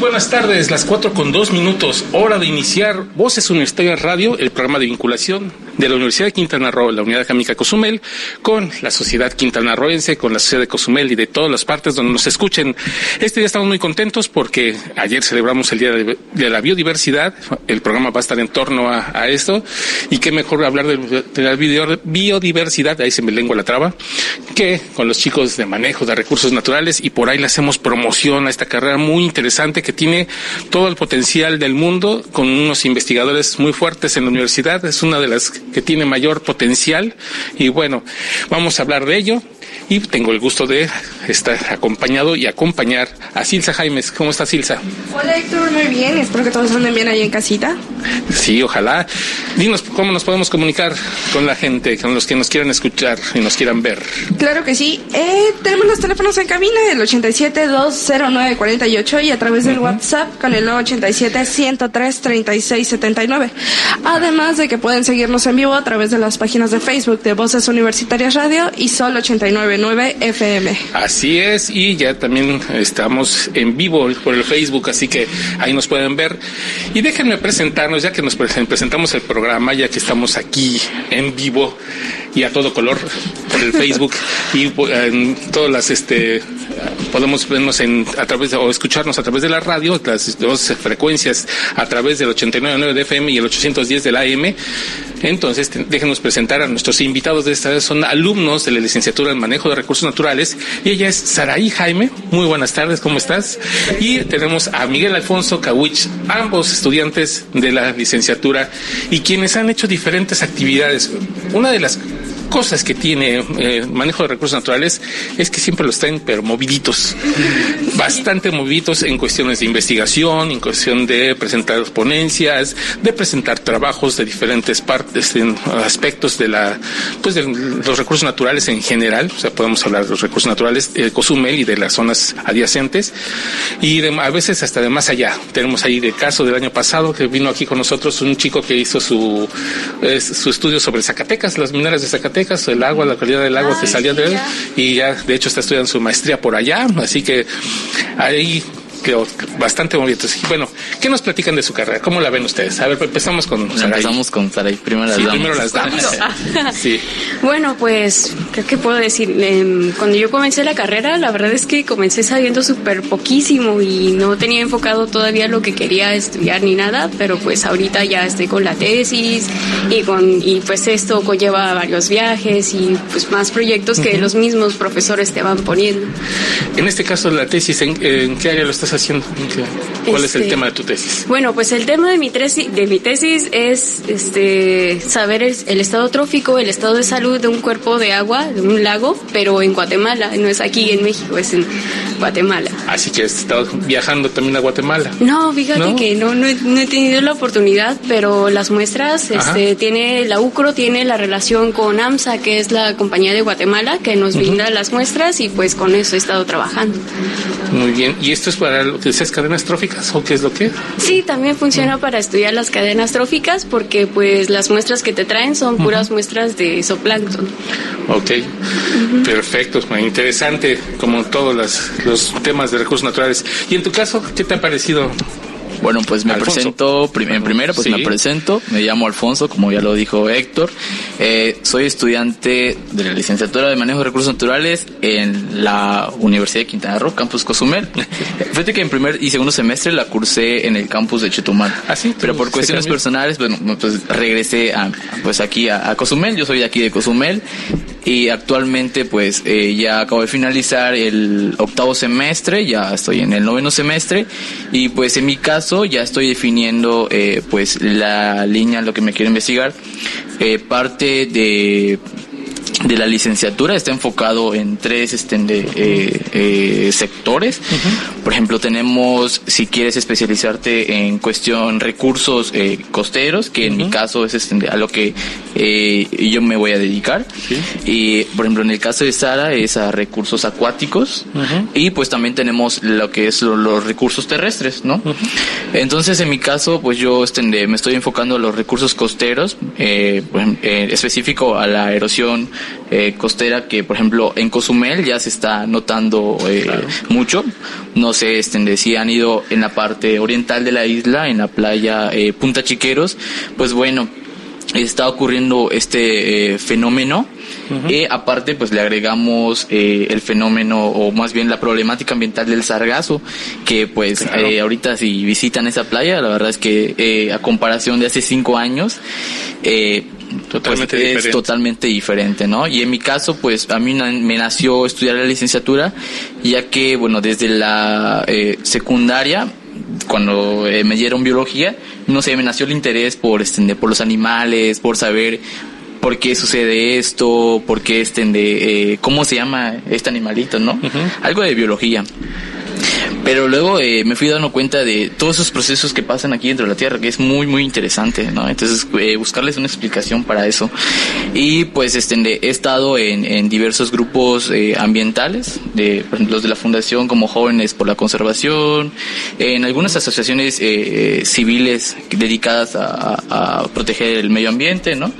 Buenas tardes, las cuatro con dos minutos, hora de iniciar Voces Universitarias Radio, el programa de vinculación de la Universidad de Quintana Roo, la Unidad Académica Cozumel, con la sociedad quintanarroense, con la sociedad de Cozumel y de todas las partes donde nos escuchen. Este día estamos muy contentos porque ayer celebramos el Día de, la Biodiversidad, el programa va a estar en torno a, esto, y qué mejor hablar de, la bio- biodiversidad, ahí se me lengua la traba, que con los chicos de manejo de recursos naturales y por ahí le hacemos promoción a esta carrera muy interesante que tiene todo el potencial del mundo con unos investigadores muy fuertes en la universidad. Es una de las que tiene mayor potencial y bueno, vamos a hablar de ello y tengo el gusto de estar acompañado y acompañar a Silsa Jaimes. ¿Cómo está Silsa? Hola Héctor, muy bien, espero que todos anden bien ahí en casita. Sí, ojalá. Dinos cómo nos podemos comunicar con la gente, con los que nos quieran escuchar y nos quieran ver. Claro que sí, eh, tenemos los teléfonos en cabina, el 87-209-48 y a través del WhatsApp con el 987-103-3679. Además de que pueden seguirnos en vivo a través de las páginas de Facebook de Voces Universitarias Radio y Sol 899 FM. Así es, y ya también estamos en vivo por el Facebook, así que ahí nos pueden ver. Y déjenme presentarnos, ya que nos pre- presentamos el programa, ya que estamos aquí en vivo y a todo color por el Facebook y po- en todas las este podemos vernos en a través de, o escucharnos a través de la radio, las dos frecuencias a través del 89.9 de FM y el 810 de la AM. Entonces, déjenos presentar a nuestros invitados de esta vez. Son alumnos de la licenciatura en manejo de recursos naturales. Y ella es Saraí Jaime. Muy buenas tardes, ¿cómo estás? Y tenemos a Miguel Alfonso Kawich, ambos estudiantes de la licenciatura y quienes han hecho diferentes actividades. Una de las cosas que tiene eh, manejo de recursos naturales es que siempre los traen pero moviditos. Bastante moviditos en cuestiones de investigación en cuestión de presentar ponencias de presentar trabajos de diferentes partes en aspectos de la pues de los recursos naturales en general. O sea podemos hablar de los recursos naturales de Cozumel y de las zonas adyacentes. Y de- a veces hasta de más allá. Tenemos ahí el caso del año pasado que vino aquí con nosotros un chico que hizo su es- su estudio sobre Zacatecas las mineras de Zacatecas el agua la calidad del agua que salía de él y ya de hecho está estudiando su maestría por allá así que ahí bastante movido y bueno ¿qué nos platican de su carrera? ¿cómo la ven ustedes? a ver empezamos con Saraí. Empezamos con Saray, primero las Sí, damas. primero las damas sí Bueno, pues, ¿qué, qué puedo decir? Em, cuando yo comencé la carrera, la verdad es que comencé sabiendo súper poquísimo y no tenía enfocado todavía lo que quería estudiar ni nada, pero pues ahorita ya estoy con la tesis y, con, y pues esto conlleva varios viajes y pues más proyectos que los mismos profesores te van poniendo. en este caso la tesis ¿en, en qué área lo estás haciendo? ¿En qué- ¿cuál es el Este- tema de tu tesis? Bueno, pues el tema de mi, tresi- de mi tesis es este, saber el, el estado trófico, el estado de salud de un cuerpo de agua, de un lago, pero en Guatemala, no es aquí en México, es en Guatemala. así que has estado viajando también a Guatemala No, fíjate ¿No? que no, no, he, no he tenido la oportunidad, pero las muestras, este, tiene, la UCRO tiene la relación con AMSA, que es la compañía de Guatemala, que nos brinda las muestras y pues con eso he estado trabajando. muy bien ¿y esto es para lo que decías cadenas tróficas o qué es lo que? Sí, también funciona para estudiar las cadenas tróficas porque pues las muestras que te traen son puras muestras de zooplancton. Ok, perfecto, muy interesante como todos las- los temas de recursos naturales. Y en tu caso, ¿qué te ha parecido? Bueno, pues me Alfonso. presento, prim- en primero pues Sí. me presento, me llamo Alfonso, como ya lo dijo Héctor, Eh, soy estudiante de la licenciatura de Manejo de Recursos Naturales en la Universidad de Quintana Roo, Campus Cozumel. Fíjate que en primer y segundo semestre la cursé en el campus de Chetumal. Ah, sí, Pero por cuestiones personales, bueno, pues regresé a, pues aquí a, a Cozumel, yo soy de aquí de Cozumel y actualmente pues eh, ya acabo de finalizar el octavo semestre, ya estoy en el noveno semestre. Y pues en mi caso ya estoy definiendo eh, pues la línea, lo que me quiero investigar, Eh, parte de de la licenciatura está enfocado en tres este, de, eh, eh, sectores. Por ejemplo, tenemos, si quieres especializarte en cuestión recursos eh, costeros, que en mi caso es este, a lo que eh, yo me voy a dedicar. Y, por ejemplo, en el caso de Sara es a recursos acuáticos. Y pues también tenemos lo que es lo- los recursos terrestres, ¿no? Entonces, en mi caso, pues yo este, me estoy enfocando a los recursos costeros, eh, específico a la erosión eh, costera que, por ejemplo, en Cozumel ya se está notando eh, mucho. No sé, este, si han ido en la parte oriental de la isla, en la playa eh, Punta Chiqueros, pues bueno, está ocurriendo este eh, fenómeno. Y aparte, pues le agregamos eh, el fenómeno, o más bien la problemática ambiental del sargazo, que pues eh, ahorita si visitan esa playa, la verdad es que eh, a comparación de hace cinco años, eh, Totalmente pues, es diferente. totalmente diferente, ¿no? Y en mi caso, pues a mí me nació estudiar la licenciatura, ya que, bueno, desde la eh, secundaria, cuando eh, me dieron biología, no sé, me nació el interés por, este, por los animales, por saber por qué sucede esto, por qué este, de, eh, cómo se llama este animalito, ¿no? Algo de biología. Pero luego eh, me fui dando cuenta de todos esos procesos que pasan aquí dentro de la Tierra, que es muy, muy interesante, ¿no? Entonces, eh, buscarles una explicación para eso. Y pues este, he estado en, en diversos grupos eh, ambientales, de, por ejemplo, los de la Fundación como Jóvenes por la Conservación, en algunas asociaciones eh, eh, civiles dedicadas a, a- a proteger el medio ambiente, ¿no?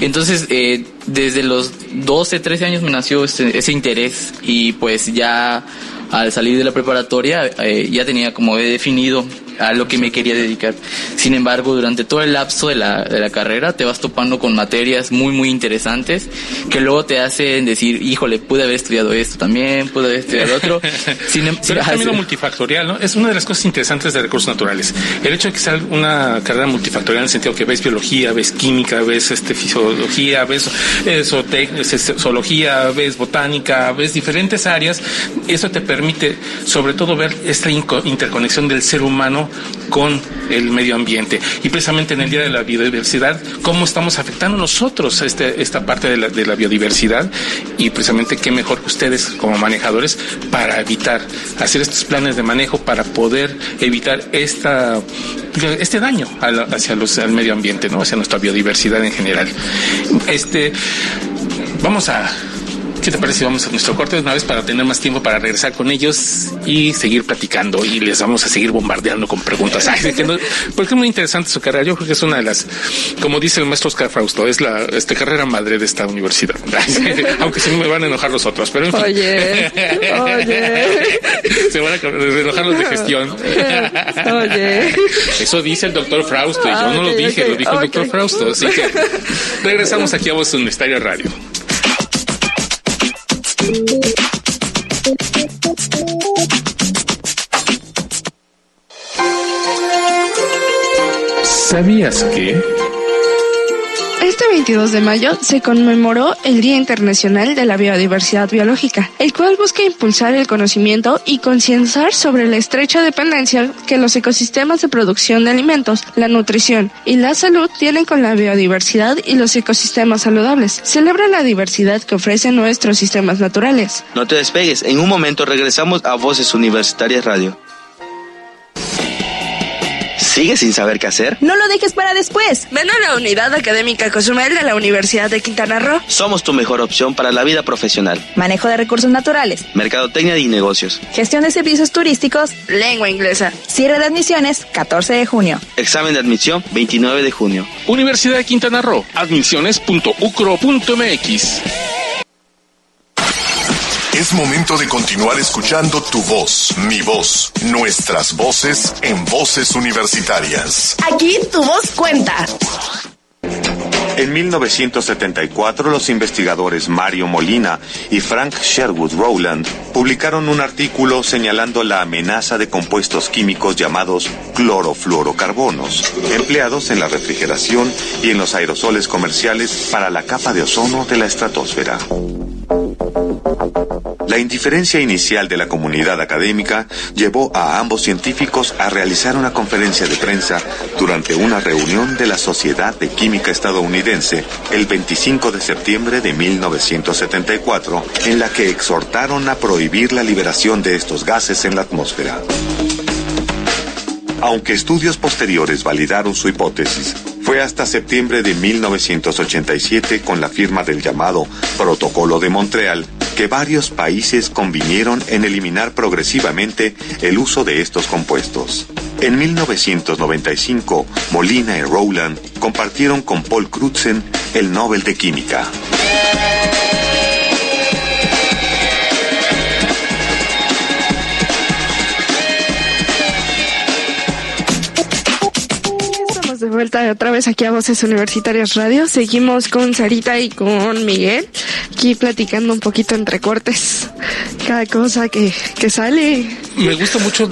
Entonces, eh, desde los 12, 13 años me nació ese, ese interés y pues ya al salir de la preparatoria eh, ya tenía como he definido a lo que me quería dedicar. Sin embargo, durante todo el lapso de la, de la carrera te vas topando con materias muy, muy interesantes que luego te hacen decir, híjole, pude haber estudiado esto también, pude haber estudiado otro. Sin, em- Pero es también multifactorial, ¿no? Es una de las cosas interesantes de recursos naturales. El hecho de que sea una carrera multifactorial en el sentido que ves biología, ves química, ves este fisiología, ves eh, zoología, ves botánica, ves diferentes áreas, eso te permite sobre todo ver esta interconexión del ser humano con el medio ambiente. Y precisamente en el Día de la Biodiversidad, cómo estamos afectando nosotros este, esta parte de la, de la biodiversidad y precisamente qué mejor que ustedes como manejadores para evitar hacer estos planes de manejo para poder evitar esta este daño hacia los al medio ambiente, ¿no? Hacia nuestra biodiversidad en general. Este vamos a ¿Qué te parece si vamos a nuestro corte de una vez para tener más tiempo para regresar con ellos y seguir platicando y les vamos a seguir bombardeando con preguntas? Ay, que no- porque es muy interesante su carrera. Yo creo que es una de las, como dice el maestro Oscar Frausto, es la este, carrera madre de esta universidad. Aunque se me van a enojar los otros, pero en fin. Oye, oye. Se van a enojar los de gestión. Oye. Eso dice el doctor Frausto y yo no lo dije, lo dijo el doctor. Frausto. Así que regresamos aquí a Voz Universitaria Radio. ¿Sabías que? Este 22 de mayo se conmemoró el Día Internacional de la Biodiversidad Biológica, el cual busca impulsar el conocimiento y concienciar sobre la estrecha dependencia que los ecosistemas de producción de alimentos, la nutrición y la salud tienen con la biodiversidad y los ecosistemas saludables. Celebra la diversidad que ofrecen nuestros sistemas naturales. No te despegues, en un momento regresamos a Voces Universitarias Radio. ¿Sigues sin saber qué hacer? No lo dejes para después. Ven a la Unidad Académica Cozumel de la Universidad de Quintana Roo. Somos tu mejor opción para la vida profesional, Manejo de recursos naturales. mercadotecnia y negocios. Gestión de servicios turísticos. Lengua inglesa. Cierre de admisiones 14 de junio. Examen de admisión 29 de junio. Universidad de Quintana Roo, admisiones.ucro.mx. Es momento de continuar escuchando tu voz, mi voz, nuestras voces en voces universitarias. Aquí tu voz cuenta. En 1974, los investigadores Mario Molina y Frank Sherwood Rowland publicaron un artículo señalando la amenaza de compuestos químicos llamados clorofluorocarbonos, empleados en la refrigeración y en los aerosoles comerciales para la capa de ozono de la estratosfera. La indiferencia inicial de la comunidad académica llevó a ambos científicos a realizar una conferencia de prensa durante una reunión de la Sociedad de Química estadounidense el 25 de septiembre de 1974, en la que exhortaron a prohibir la liberación de estos gases en la atmósfera. Aunque estudios posteriores validaron su hipótesis, fue hasta septiembre de 1987 con la firma del llamado Protocolo de Montreal que varios países convinieron en eliminar progresivamente el uso de estos compuestos. En 1995, Molina y Rowland compartieron con Paul Crutzen el Nobel de Química. Vuelta otra vez aquí a Voces Universitarias Radio. Seguimos con Sarita y con Miguel, aquí platicando un poquito entre cortes. Cada cosa que, que sale. Me gusta mucho,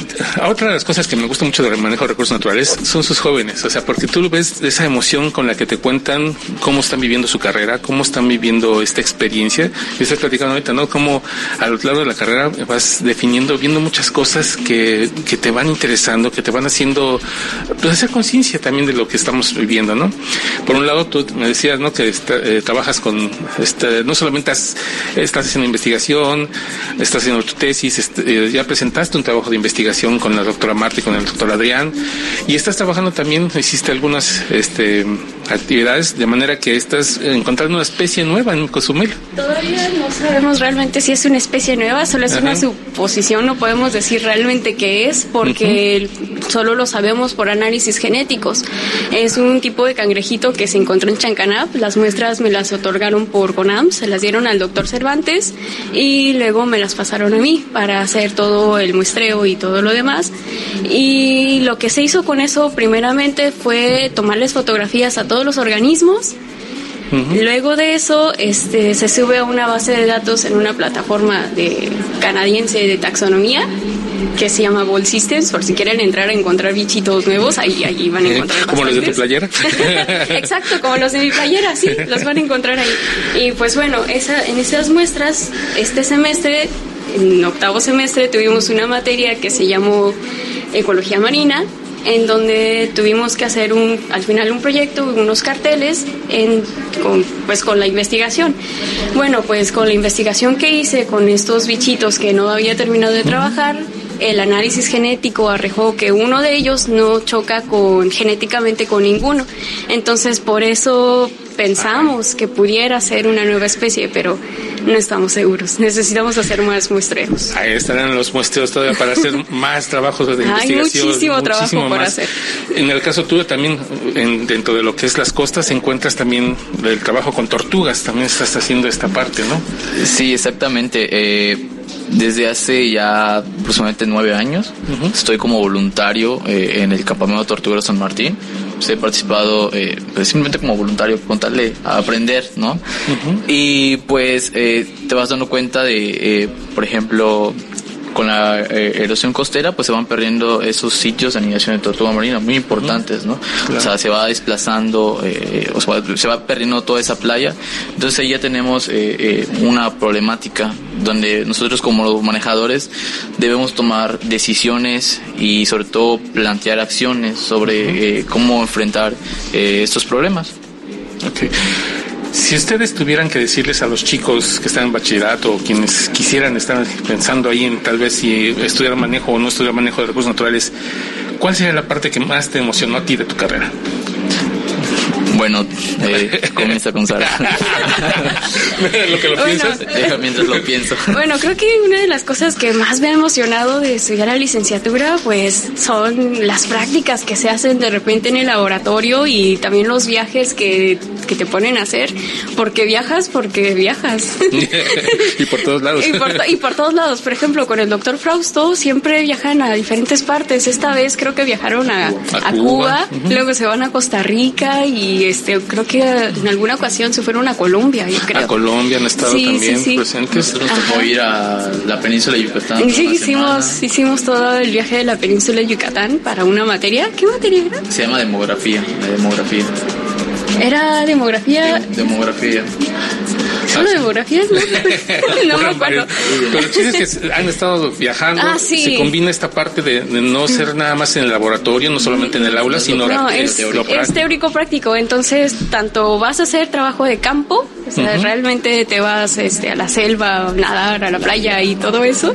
otra de las cosas que me gusta mucho del manejo de recursos naturales son sus jóvenes, o sea, porque tú ves esa emoción con la que te cuentan cómo están viviendo su carrera, cómo están viviendo esta experiencia. Y estás platicando ahorita, ¿no? Cómo a lo largo de la carrera vas definiendo, viendo muchas cosas que, que te van interesando, que te van haciendo, pues hacer conciencia también de lo que estamos viviendo, ¿no? Por un lado, tú me decías, ¿no? Que está, eh, trabajas con, este, no solamente has, estás haciendo investigación, estás haciendo tu tesis, este, ya presentaste un trabajo de investigación con la doctora Marta y con el doctor Adrián, y estás trabajando también, hiciste algunas este, actividades de manera que estás encontrando una especie nueva en Cozumel. Todavía no sabemos realmente si es una especie nueva, solo es Ajá. una suposición, no podemos decir realmente qué es, porque uh -huh. solo lo sabemos por análisis genéticos. Es un tipo de cangrejito que se encontró en Chancanab. Las muestras me las otorgaron por CONAM, se las dieron al doctor Cervantes y luego me las pasaron a mí para hacer todo el muestreo y todo lo demás. Y lo que se hizo con eso primeramente fue tomarles fotografías a todos los organismos. Uh -huh. Luego de eso, este, se sube a una base de datos en una plataforma de canadiense de taxonomía que se llama Ball Systems, por si quieren entrar a encontrar bichitos nuevos, ahí, ahí van a encontrar. Como los de tu playera. Exacto, como los de mi playera, sí, los van a encontrar ahí. Y pues bueno, esa, en esas muestras, este semestre, en octavo semestre, tuvimos una materia que se llamó Ecología Marina, en donde tuvimos que hacer un, al final un proyecto, unos carteles en, con, pues con la investigación. Bueno, pues con la investigación que hice con estos bichitos que no había terminado de trabajar, el análisis genético arrojó que uno de ellos no choca con genéticamente con ninguno. Entonces, por eso pensamos que pudiera ser una nueva especie, pero no estamos seguros. Necesitamos hacer más muestreos. Ahí estarán los muestreos todavía para hacer más trabajos de Hay investigación. muchísimo trabajo por hacer. En el caso tuyo también, en, dentro de lo que es las costas, encuentras también el trabajo con tortugas. También estás haciendo esta parte, ¿no? Sí, exactamente. Eh, desde hace ya aproximadamente nueve años uh -huh. estoy como voluntario eh, en el campamento Tortuguero San Martín. Pues he participado eh, pues simplemente como voluntario, contarle a aprender, ¿no? Uh -huh. Y pues eh, te vas dando cuenta de, por ejemplo, con la eh, erosión costera, pues se van perdiendo esos sitios de anidación de tortuga marina muy importantes, ¿no? Claro. O sea, se va desplazando, eh, o sea, se va perdiendo toda esa playa. Entonces ahí ya tenemos eh, una problemática donde nosotros como manejadores debemos tomar decisiones y sobre todo plantear acciones sobre cómo enfrentar estos problemas. Okay. Si ustedes tuvieran que decirles a los chicos que están en bachillerato o quienes quisieran estar pensando ahí en tal vez si estudiar manejo o no estudiar manejo de recursos naturales, ¿cuál sería la parte que más te emocionó a ti de tu carrera? Bueno, eh, comienza con Sara. lo que lo Bueno. piensas. Deja mientras lo pienso. Bueno, creo que una de las cosas que más me ha emocionado de estudiar la licenciatura, pues son las prácticas que se hacen de repente en el laboratorio y también los viajes que, que te ponen a hacer. Porque viajas, porque viajas. y por todos lados. y, por, to- y por todos lados. Por ejemplo, con el doctor Frausto siempre viajan a diferentes partes. Esta vez creo que viajaron a, a Cuba. Cuba, luego se van a Costa Rica y este creo que en alguna ocasión se fueron a Colombia, yo creo. A Colombia han estado Sí, sí, también sí. presentes. Nosotros tocó ir a la península de Yucatán. Sí, hicimos, semana. hicimos todo el viaje de la península de Yucatán para una materia. ¿Qué materia era? Se llama demografía, la demografía. Era demografía. Demografía. Solo demografía, no, no me acuerdo. Pero el chiste es que han estado viajando. Ah, sí. Se combina esta parte de, de no ser nada más en el laboratorio, no solamente en el aula, sino No, la- es, lo es teórico práctico, entonces tanto vas a hacer trabajo de campo, o sea, Ujú. realmente te vas este, a la selva, a nadar, a la playa y todo eso,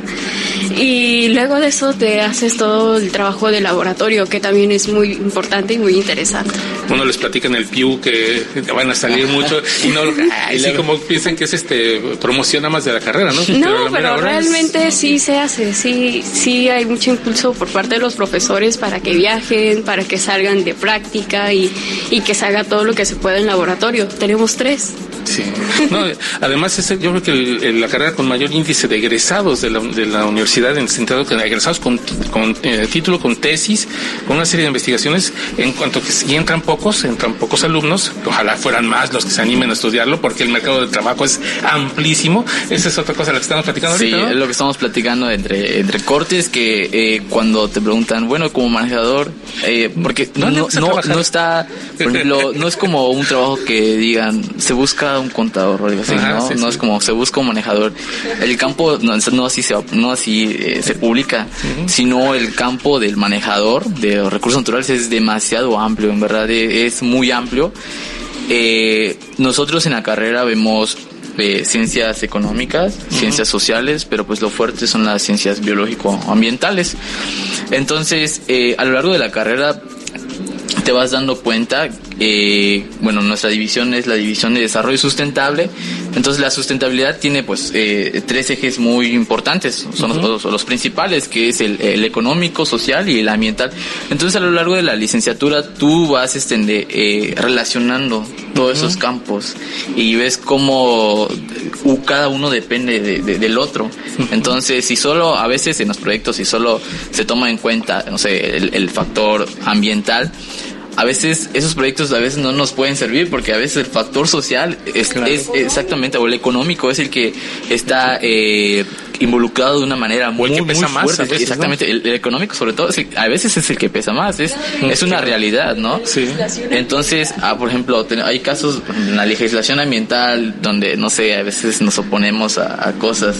y luego de eso te haces todo el trabajo de laboratorio, que también es muy importante y muy interesante. Uno les platica en el Pew que van a salir mucho y no, ay, sí, como piensan que es este promoción más de la carrera, ¿no? No, pero es- realmente sí se hace, sí, sí hay mucho impulso por parte de los profesores para que viajen, para que salgan de práctica y, y que se haga todo lo que se pueda en laboratorio. Tenemos tres. Sí. No, además, es, yo creo que el- el- la carrera con mayor índice de egresados de la, de la universidad, en el sentido que egresados con, con eh, título, con tesis, con una serie de investigaciones, en cuanto que si entran pocos, entran pocos alumnos, ojalá fueran más los que se animen a estudiarlo, porque el mercado de trabajo es amplísimo. Esa es otra cosa de la que estamos platicando Sí, ahorita. es ¿no? lo que estamos platicando entre, entre cortes, que eh, cuando te preguntan, bueno, como manejador, eh, porque no, ¿Dónde no, no está, por ejemplo, no es como un trabajo que digan, se busca un contador o algo así, Ajá, ¿no? sí, no sí. es como se busca un manejador. El campo no, no así se, no así eh, se publica, sino el campo del manejador de los recursos naturales es demasiado amplio, en verdad, eh, es muy amplio. Eh, nosotros en la carrera vemos eh, ciencias económicas, ciencias sociales, pero pues lo fuerte son las ciencias biológico-ambientales. Entonces, eh, a lo largo de la carrera te vas dando cuenta, eh, bueno, nuestra división es la división de desarrollo sustentable, entonces la sustentabilidad tiene pues eh, tres ejes muy importantes, son los, los- los principales, que es el, el económico, social y el ambiental. Entonces a lo largo de la licenciatura tú vas este, eh, relacionando todos esos campos y ves cómo cada uno depende de- de- del otro. Entonces, si solo a veces en los proyectos, si solo se toma en cuenta, no sé, el, el factor ambiental, a veces esos proyectos a veces no nos pueden servir porque a veces el factor social es, es exactamente, o el económico es el que está eh, involucrado de una manera muy, que pesa muy más fuerte. a veces, exactamente, el, el económico sobre todo, es el- a veces es el que pesa más, es, es una realidad, ¿no? Sí. Entonces, ah, por ejemplo, ten- hay casos en la legislación ambiental donde, no sé, a veces nos oponemos a, a cosas,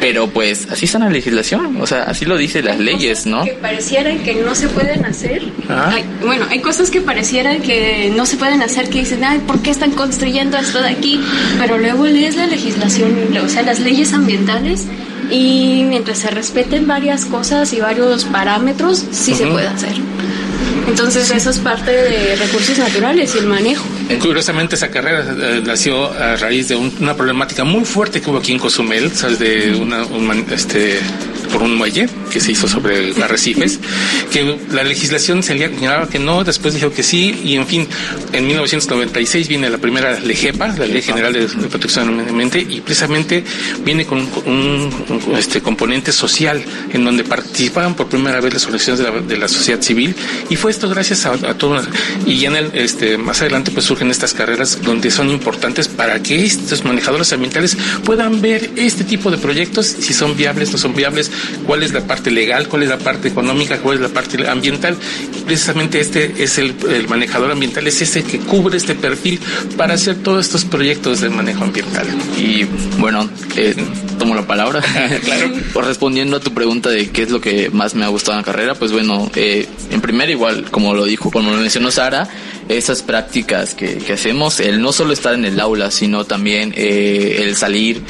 pero pues así está la legislación, o sea, así lo dicen las leyes, ¿no? Que parecieran que no se pueden hacer. Ah. Hay- bueno, hay cosas que parecieran que no se pueden hacer, que dicen, ay, ¿por qué están construyendo esto de aquí? Pero luego lees la legislación, o sea, las leyes ambientales, y mientras se respeten varias cosas y varios parámetros, sí se puede hacer. Entonces, eso es parte de recursos naturales y el manejo. Curiosamente esa carrera eh, nació a raíz de un- una problemática muy fuerte que hubo aquí en Cozumel, ¿sabes? De una, un este, por un muelle que se hizo sobre arrecifes, que la legislación se señalaba que no, después dijo que sí, y en fin, en 1996 viene la primera LEGEPA, la Ley General de de Protección al Medio Ambiente, y precisamente viene con un, un, este, componente social en donde participaban por primera vez las organizaciones de la, de la sociedad civil, y fue esto gracias a, a todo. una- y ya en el, este, más adelante pues surgen estas carreras donde son importantes para que estos manejadores ambientales puedan ver este tipo de proyectos, si son viables, no son viables, cuál es la parte legal, cuál es la parte económica, cuál es la parte ambiental. Precisamente este es el, el manejador ambiental, es ese que cubre este perfil para hacer todos estos proyectos de manejo ambiental. Y bueno, eh, tomo la palabra. Claro. Por respondiendo a tu pregunta de qué es lo que más me ha gustado en la carrera, pues bueno, eh, en primera igual, como lo dijo, como lo mencionó Sara, esas prácticas que, que hacemos, el no solo estar en el aula, sino también eh, el salir.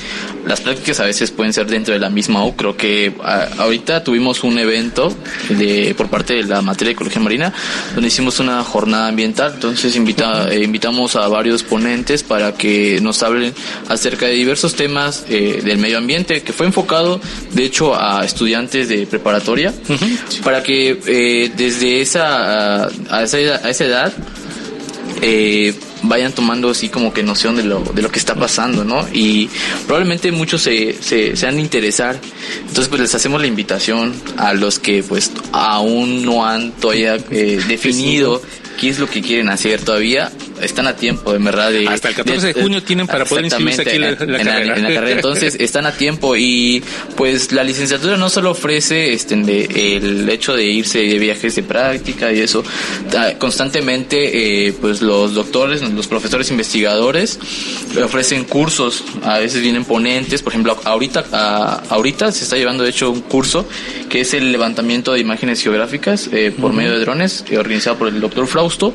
Las prácticas a veces pueden ser dentro de la misma U. Creo que a- ahorita tuvimos un evento de, por parte de la materia de ecología marina, donde hicimos una jornada ambiental. Entonces invita, eh, invitamos a varios ponentes para que nos hablen acerca de diversos temas eh, del medio ambiente, que fue enfocado, de hecho, a estudiantes de preparatoria, para que eh, desde esa, a, a esa, a esa edad eh, vayan tomando así como que noción de lo, de lo que está pasando, ¿no? Y probablemente muchos se, se, se han de interesar. Entonces pues les hacemos la invitación a los que pues aún no han todavía eh, definido qué es lo que quieren hacer todavía están a tiempo, en verdad. De, Hasta el 14 de, junio tienen para poder inscribirse aquí en la, en la, carrera. en la carrera. Entonces, están a tiempo y pues la licenciatura no solo ofrece este, de, el hecho de irse de viajes de práctica y eso, constantemente eh, pues los doctores, los profesores investigadores ofrecen cursos, a veces vienen ponentes, por ejemplo, ahorita, a, ahorita se está llevando de hecho un curso que es el levantamiento de imágenes geográficas eh, por medio de drones, eh, organizado por el doctor Frausto.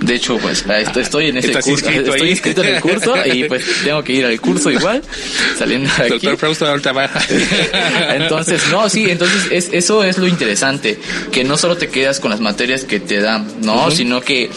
De hecho, pues estoy, estoy en ese curso, inscrito estoy inscrito en el curso y pues tengo que ir al curso igual, saliendo de aquí. Doctor Frausto ahorita baja. entonces, no, sí, entonces es, eso es lo interesante, que no solo te quedas con las materias que te dan, ¿no? Uh -huh. Sino que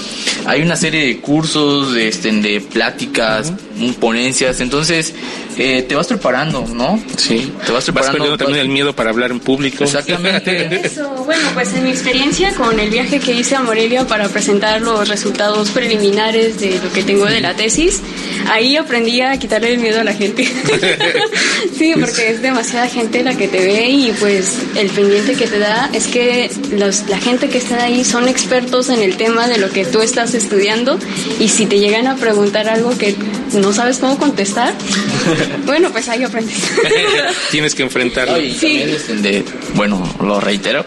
hay una serie de cursos, de, este, de pláticas, uh -huh. ponencias, entonces eh, te vas preparando, ¿no? Sí. Te vas preparando. Vas también el miedo para hablar en público. Exactamente. Eso, bueno, pues en mi experiencia con el viaje que hice a Morelia para presentar los resultados preliminares de lo que tengo de la tesis, ahí aprendí a quitarle el miedo a la gente. sí, porque es demasiada gente la que te ve y pues el pendiente que te da es que los, la gente que está ahí son expertos en el tema de lo que tú estás estudiando y si te llegan a preguntar algo que no sabes cómo contestar, bueno, pues ahí aprendes. Tienes que enfrentarlo. Y sí. de, bueno, lo reitero,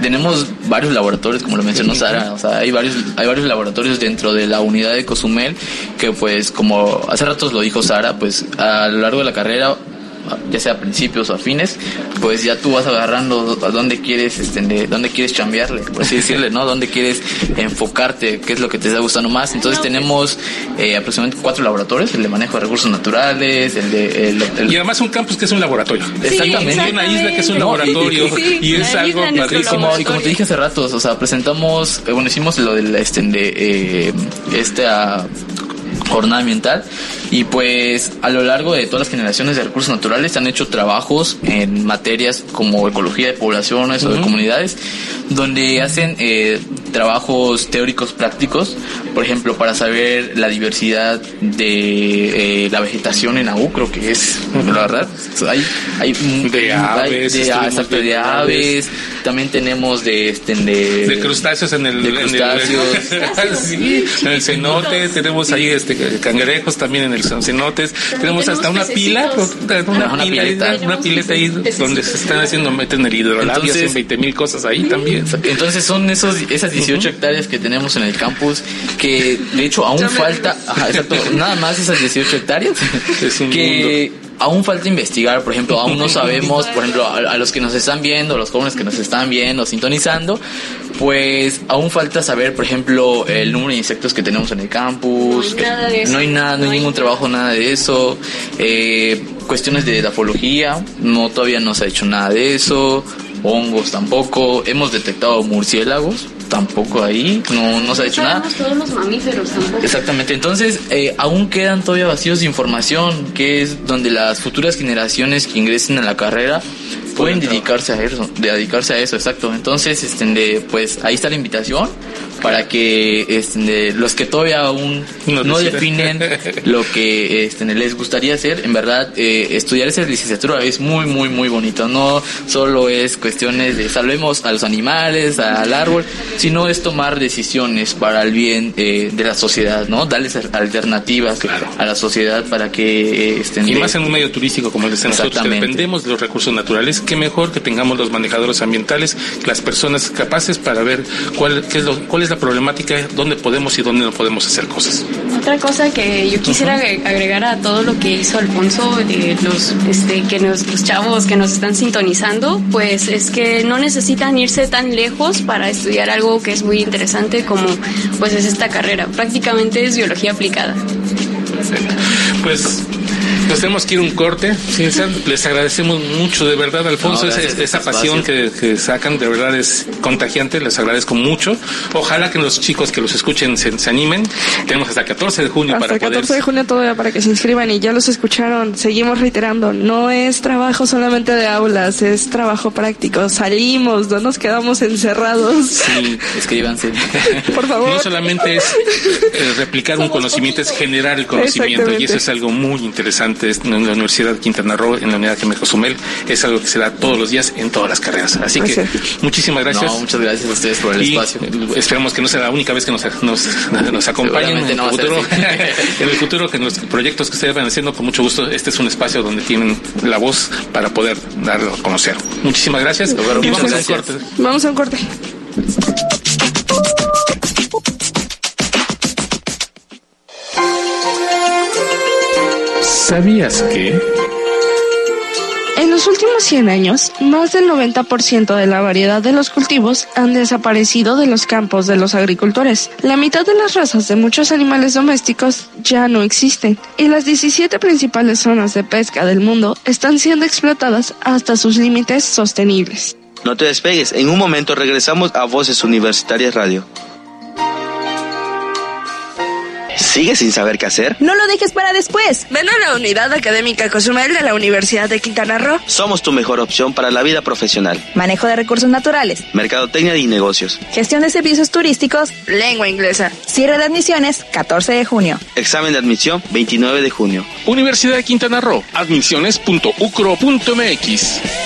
tenemos varios laboratorios, como lo mencionó Sara, o sea, hay varios, hay varios laboratorios dentro de la unidad de Cozumel que pues como hace rato lo dijo Sara, pues a lo largo de la carrera ya sea a principios o a fines, pues ya tú vas agarrando a dónde quieres, este, de dónde quieres chambearle, por así decirle, ¿no? Dónde quieres enfocarte, qué es lo que te está gustando más. Entonces tenemos eh, aproximadamente cuatro laboratorios, el de manejo de recursos naturales, el de... El, el... Y además un campus que es un laboratorio. Sí, exactamente. Una isla que es un no, laboratorio y, y, y es algo padrísimo. Y como te dije hace rato, o sea, presentamos, eh, bueno, hicimos lo del, este, de, eh, esta jornada ambiental y pues a lo largo de todas las generaciones de recursos naturales se han hecho trabajos en materias como ecología de poblaciones uh -huh. o de comunidades donde hacen eh, trabajos teóricos prácticos por ejemplo para saber la diversidad de eh, la vegetación en AU creo que es la verdad. Hay, hay de aves de, exacto, de aves. también tenemos de este de, de crustáceos en el de crustáceos en el, sí, en el cenote tenemos ahí este cangrejos también en el cenotes. Tenemos hasta una pila una, una pila pileta, una pileta ahí donde se están haciendo meten el hidrolabio hacen 20 mil cosas ahí también. entonces son esos esas 18 uh -huh. hectáreas que tenemos en el campus que de hecho aún falta ajá, exacto nada más esas 18 hectáreas que mundo aún falta investigar, por ejemplo, aún no sabemos, por ejemplo, a, a, los que nos están viendo, a los jóvenes que nos están viendo, sintonizando, pues aún falta saber, por ejemplo, el número de insectos que tenemos en el campus. No hay nada de eso. No hay nada, no, no hay ningún trabajo, nada de eso. Eh, cuestiones de edafología, no todavía no se ha hecho nada de eso. Hongos tampoco. Hemos detectado murciélagos, tampoco ahí, no, no se ha hecho nada. todos los mamíferos tampoco. Exactamente, entonces eh, aún quedan todavía vacíos de información, que es donde las futuras generaciones que ingresen a la carrera pueden dedicarse a eso, de dedicarse a eso, exacto. Entonces, este, de, pues ahí está la invitación para que este, los que todavía aún no, no definen lo que este, les gustaría hacer, en verdad, eh, estudiar esa licenciatura es muy, muy, muy bonito. No solo es cuestiones de salvemos a los animales, al árbol, sino es tomar decisiones para el bien eh, de la sociedad, ¿no? Darles alternativas claro. a la sociedad para que estén. Y más en un medio turístico como el de nosotros, que dependemos de los recursos naturales, qué mejor que tengamos los manejadores ambientales, las personas capaces para ver cuál, qué es lo, cuál es la problemática, dónde podemos y dónde no podemos hacer cosas. Otra cosa que yo quisiera uh -huh. agregar a todo lo que hizo Alfonso, de los, este, que nos, los chavos que nos están sintonizando, pues es que no necesitan irse tan lejos para estudiar algo que es muy interesante como pues es esta carrera. Prácticamente es biología aplicada. Pues nos tenemos que ir un corte. Les agradecemos mucho, de verdad, Alfonso, no, esa, esa pasión que, que, sacan, de verdad es contagiante. Les agradezco mucho. Ojalá que los chicos que los escuchen se, se animen. Tenemos hasta el 14 de junio hasta para el 14 poder... de junio todavía para que se inscriban y ya los escucharon. Seguimos reiterando, no es trabajo solamente de aulas, es trabajo práctico. Salimos, no nos quedamos encerrados. Sí, escríbanse. Por favor. No solamente es eh, replicar un conocimiento, poquitos. es generar el conocimiento y eso es algo muy interesante en la Universidad de Quintana Roo, en la unidad que me Cozumel, es algo que se da todos los días en todas las carreras. Así que muchísimas gracias. muchas gracias a ustedes por el espacio. Esperamos que no sea la única vez que nos, nos, acompañen en el, futuro, en el futuro, que los proyectos que ustedes van haciendo, con mucho gusto, este es un espacio donde tienen la voz para poder darlo a conocer. Muchísimas gracias. y vamos a un corte. Vamos a un corte. ¿Sabías que? En los últimos 100 años, más del 90% de la variedad de los cultivos han desaparecido de los campos de los agricultores. La mitad de las razas de muchos animales domésticos ya no existen y las 17 principales zonas de pesca del mundo están siendo explotadas hasta sus límites sostenibles. No te despegues, en un momento regresamos a Voces Universitarias Radio. ¿Sigues sin saber qué hacer? No lo dejes para después. Ven a la Unidad Académica Cozumel de la Universidad de Quintana Roo. Somos tu mejor opción para la vida profesional. Manejo de recursos naturales. Mercadotecnia y negocios. Gestión de servicios turísticos. Lengua inglesa. Cierre de admisiones 14 de junio. Examen de admisión 29 de junio. Universidad de Quintana Roo. Admisiones.ucro.mx.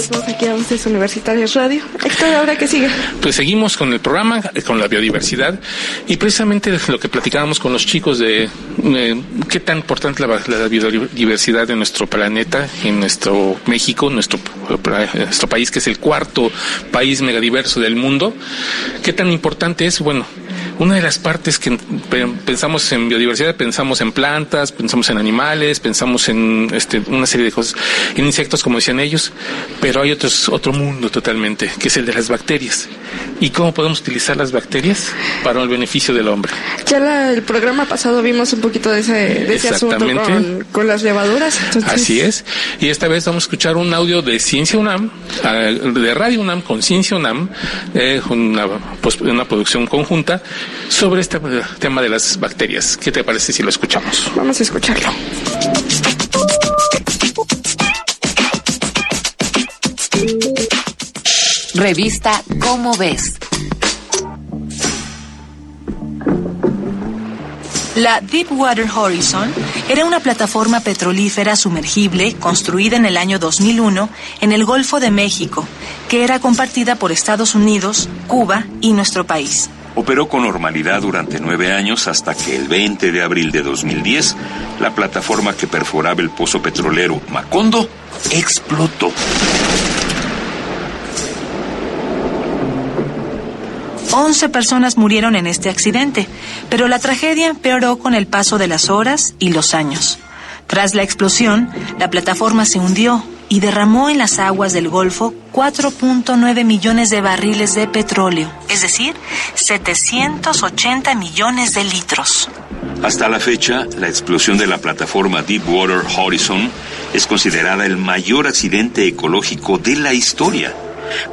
Estamos aquí a Voces Universitarias Radio. Héctor, ¿ahora qué sigue? Pues seguimos con el programa, con la biodiversidad y precisamente lo que platicábamos con los chicos de eh, qué tan importante la, la biodiversidad en nuestro planeta, en nuestro México, nuestro, nuestro país que es el cuarto país megadiverso del mundo. ¿Qué tan importante es? Bueno, una de las partes que pensamos en biodiversidad, pensamos en plantas, pensamos en animales, pensamos en este, una serie de cosas, en insectos como decían ellos, pero hay otros, otro mundo totalmente, que es el de las bacterias. ¿Y cómo podemos utilizar las bacterias para el beneficio del hombre? Ya el programa pasado vimos un poquito de ese, de ese asunto con, con, las levaduras. Así es. Y esta vez vamos a escuchar un audio de Ciencia UNAM, ah, de Radio UNAM con Ciencia UNAM, eh, una, una producción conjunta sobre este tema de las bacterias. ¿Qué te parece si lo escuchamos? Vamos a escucharlo. Revista Cómo ves. La Deepwater Horizon era una plataforma petrolífera sumergible construida en el año 2001 en el Golfo de México, que era compartida por Estados Unidos, Cuba y nuestro país. Operó con normalidad durante nueve años hasta que el 20 de abril de 2010 la plataforma que perforaba el pozo petrolero Macondo explotó. 11 personas murieron en este accidente, pero la tragedia empeoró con el paso de las horas y los años. Tras la explosión, la plataforma se hundió y derramó en las aguas del Golfo 4.9 millones de barriles de petróleo, es decir, 780 millones de litros. Hasta la fecha, la explosión de la plataforma Deepwater Horizon es considerada el mayor accidente ecológico de la historia,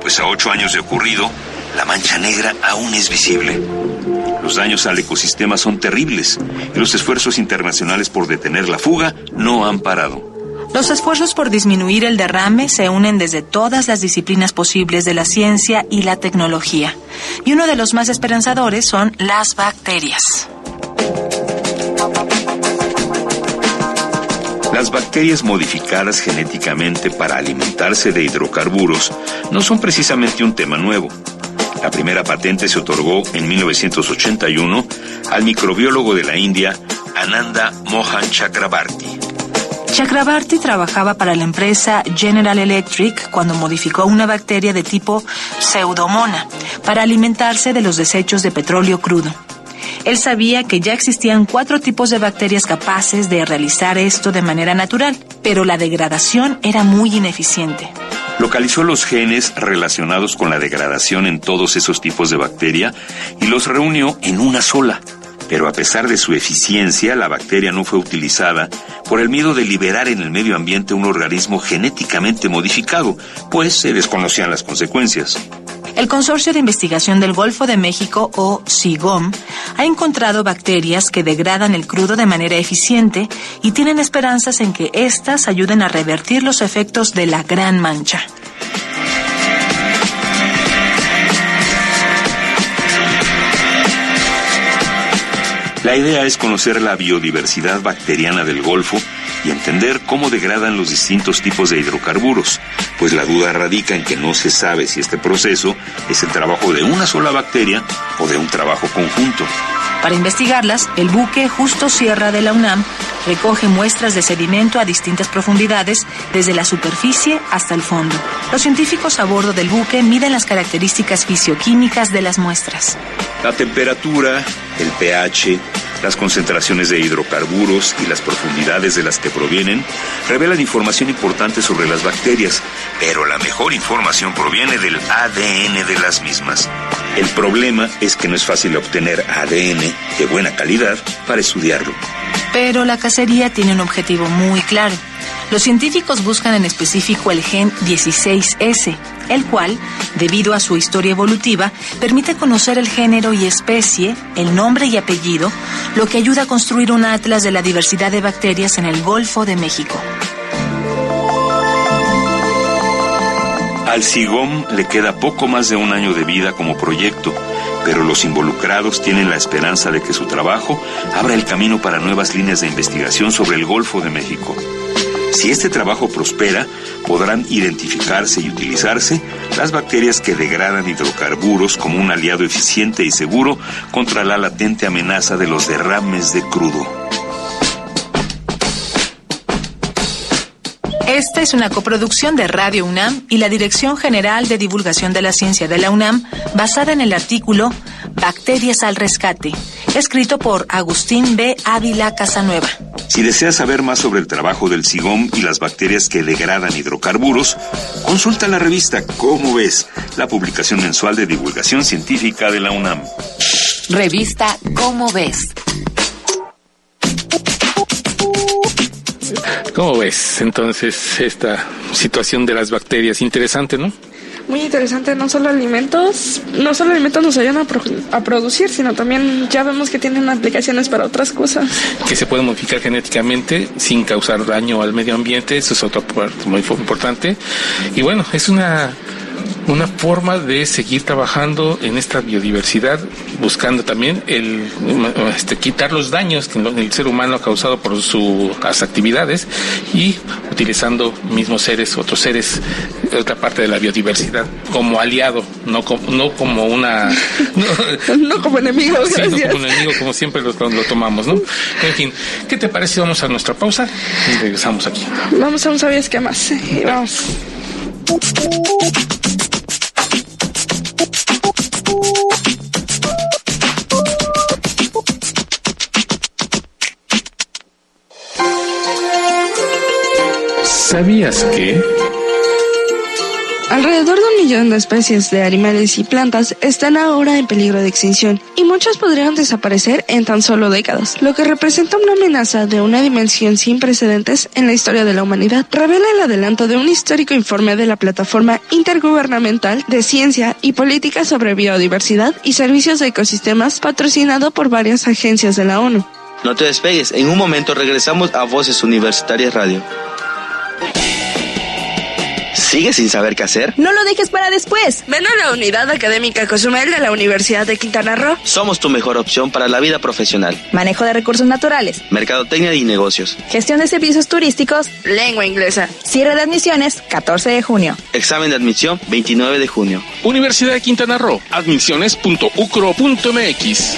pues a ocho años de ocurrido, la mancha negra aún es visible. Los daños al ecosistema son terribles y los esfuerzos internacionales por detener la fuga no han parado. Los esfuerzos por disminuir el derrame se unen desde todas las disciplinas posibles de la ciencia y la tecnología. Y uno de los más esperanzadores son las bacterias. Las bacterias modificadas genéticamente para alimentarse de hidrocarburos no son precisamente un tema nuevo. La primera patente se otorgó en 1981 al microbiólogo de la India, Ananda Mohan Chakrabarti. Chakrabarti trabajaba para la empresa General Electric cuando modificó una bacteria de tipo Pseudomona para alimentarse de los desechos de petróleo crudo. Él sabía que ya existían cuatro tipos de bacterias capaces de realizar esto de manera natural, pero la degradación era muy ineficiente. Localizó los genes relacionados con la degradación en todos esos tipos de bacteria y los reunió en una sola. Pero a pesar de su eficiencia, la bacteria no fue utilizada por el miedo de liberar en el medio ambiente un organismo genéticamente modificado, pues se desconocían las consecuencias. El Consorcio de Investigación del Golfo de México, o CIGOM, ha encontrado bacterias que degradan el crudo de manera eficiente y tienen esperanzas en que éstas ayuden a revertir los efectos de la gran mancha. La idea es conocer la biodiversidad bacteriana del Golfo y entender cómo degradan los distintos tipos de hidrocarburos, pues la duda radica en que no se sabe si este proceso es el trabajo de una sola bacteria o de un trabajo conjunto. Para investigarlas, el buque Justo Sierra de la UNAM recoge muestras de sedimento a distintas profundidades, desde la superficie hasta el fondo. Los científicos a bordo del buque miden las características fisioquímicas de las muestras. La temperatura, el pH, las concentraciones de hidrocarburos y las profundidades de las que provienen revelan información importante sobre las bacterias, pero la mejor información proviene del ADN de las mismas. El problema es que no es fácil obtener ADN de buena calidad para estudiarlo. Pero la cacería tiene un objetivo muy claro. Los científicos buscan en específico el gen 16S, el cual, debido a su historia evolutiva, permite conocer el género y especie, el nombre y apellido, lo que ayuda a construir un atlas de la diversidad de bacterias en el Golfo de México. Al SIGOM le queda poco más de un año de vida como proyecto, pero los involucrados tienen la esperanza de que su trabajo abra el camino para nuevas líneas de investigación sobre el Golfo de México. Si este trabajo prospera, podrán identificarse y utilizarse las bacterias que degradan hidrocarburos como un aliado eficiente y seguro contra la latente amenaza de los derrames de crudo. Esta es una coproducción de Radio UNAM y la Dirección General de Divulgación de la Ciencia de la UNAM, basada en el artículo Bacterias al Rescate, escrito por Agustín B. Ávila Casanueva. Si deseas saber más sobre el trabajo del SIGOM y las bacterias que degradan hidrocarburos, consulta la revista Cómo ves, la publicación mensual de divulgación científica de la UNAM. Revista Cómo ves. ¿Cómo ves entonces esta situación de las bacterias? Interesante, ¿no? Muy interesante, no solo alimentos, no solo alimentos nos ayudan a, pro- a producir, sino también ya vemos que tienen aplicaciones para otras cosas. Que se pueden modificar genéticamente sin causar daño al medio ambiente, eso es otra parte muy importante. Y bueno, es una una forma de seguir trabajando en esta biodiversidad, buscando también el este, quitar los daños que el ser humano ha causado por sus actividades y utilizando mismos seres, otros seres, otra parte de la biodiversidad como aliado, no como, no como una no, no como enemigo, sí, gracias. no como un enemigo como siempre lo, lo tomamos, ¿no? En fin, ¿qué te parece? Vamos a nuestra pausa y regresamos aquí. Vamos a un sabías qué más. Y vamos. ¿Sabías que? Alrededor de un millón de especies de animales y plantas están ahora en peligro de extinción y muchas podrían desaparecer en tan solo décadas, lo que representa una amenaza de una dimensión sin precedentes en la historia de la humanidad. Revela el adelanto de un histórico informe de la Plataforma Intergubernamental de Ciencia y Política sobre Biodiversidad y Servicios de Ecosistemas patrocinado por varias agencias de la ONU. No te despegues, en un momento regresamos a Voces Universitarias Radio. ¿Sigues sin saber qué hacer? No lo dejes para después. Ven a la Unidad Académica Cozumel de la Universidad de Quintana Roo. Somos tu mejor opción para la vida profesional. Manejo de recursos naturales. Mercadotecnia y negocios. Gestión de servicios turísticos. Lengua inglesa. Cierre de admisiones 14 de junio. Examen de admisión 29 de junio. Universidad de Quintana Roo. Admisiones.ucro.mx.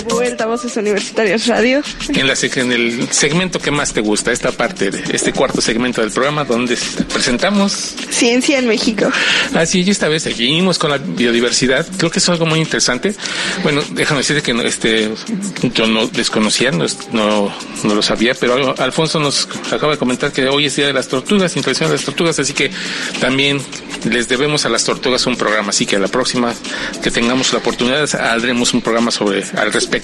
Vuelta a Voces Universitarias Radio. En, la, en el segmento que más te gusta, esta parte, de este cuarto segmento del programa donde presentamos... Ciencia en México. Así, y esta vez seguimos con la biodiversidad. Creo que es algo muy interesante. Bueno, déjame decirte que este, yo no desconocía, no, no, no lo sabía, pero Alfonso nos acaba de comentar que hoy es Día de las Tortugas, Internacional de las Tortugas, así que también les debemos a las tortugas un programa, así que a la próxima que tengamos la oportunidad haremos un programa sobre al respecto,